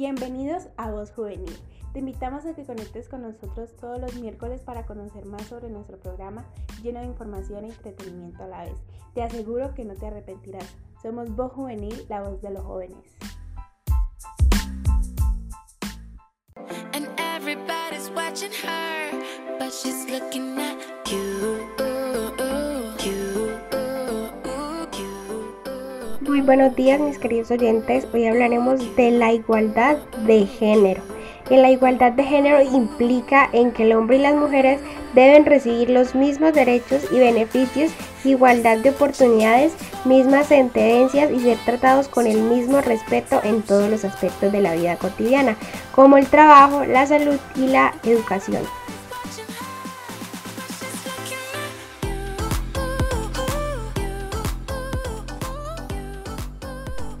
Bienvenidos a Voz Juvenil. Te invitamos a que conectes con nosotros todos los miércoles para conocer más sobre nuestro programa lleno de información y entretenimiento a la vez. Te aseguro que no te arrepentirás. Somos Voz Juvenil, la voz de los jóvenes. Muy buenos días mis queridos oyentes, hoy hablaremos de la igualdad de género. Y la igualdad de género implica en que el hombre y las mujeres deben recibir los mismos derechos y beneficios, igualdad de oportunidades, mismas sentencias y ser tratados con el mismo respeto en todos los aspectos de la vida cotidiana, como el trabajo, la salud y la educación.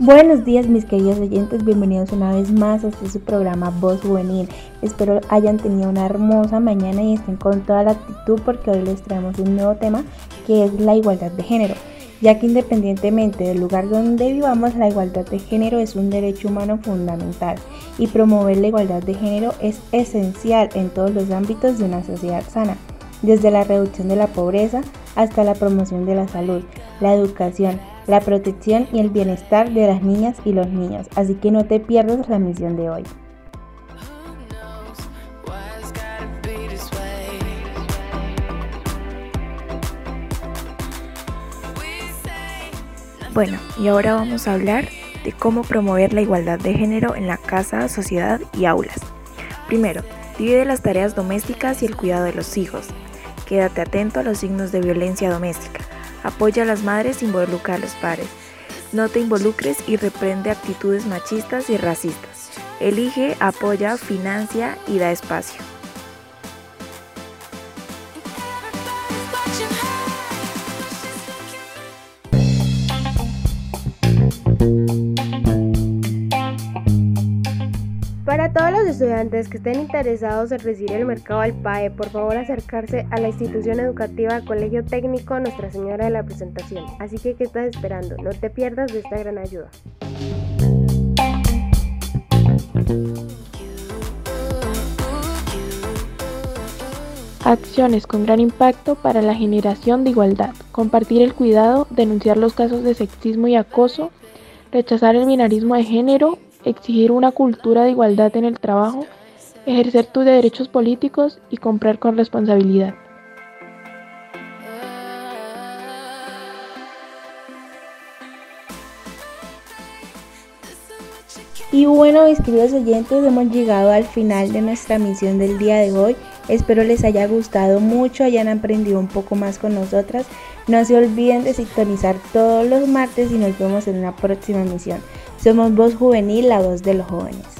Buenos días mis queridos oyentes, bienvenidos una vez más a este su programa Voz Juvenil. Espero hayan tenido una hermosa mañana y estén con toda la actitud porque hoy les traemos un nuevo tema que es la igualdad de género, ya que independientemente del lugar donde vivamos, la igualdad de género es un derecho humano fundamental y promover la igualdad de género es esencial en todos los ámbitos de una sociedad sana, desde la reducción de la pobreza hasta la promoción de la salud, la educación, la protección y el bienestar de las niñas y los niños, así que no te pierdas la misión de hoy. Bueno, y ahora vamos a hablar de cómo promover la igualdad de género en la casa, sociedad y aulas. Primero, divide las tareas domésticas y el cuidado de los hijos. Quédate atento a los signos de violencia doméstica. Apoya a las madres involucra a los padres. No te involucres y reprende actitudes machistas y racistas. Elige, apoya, financia y da espacio. Para todos los estudiantes que estén interesados en recibir el mercado al PAE, por favor acercarse a la institución educativa Colegio Técnico Nuestra Señora de la Presentación. Así que, ¿qué estás esperando? No te pierdas de esta gran ayuda. Acciones con gran impacto para la generación de igualdad. Compartir el cuidado, denunciar los casos de sexismo y acoso, rechazar el binarismo de género exigir una cultura de igualdad en el trabajo, ejercer tus derechos políticos y comprar con responsabilidad. Y bueno, mis queridos oyentes, hemos llegado al final de nuestra misión del día de hoy. Espero les haya gustado mucho, hayan aprendido un poco más con nosotras. No se olviden de sintonizar todos los martes y nos vemos en una próxima misión. Somos Voz Juvenil, la voz de los jóvenes.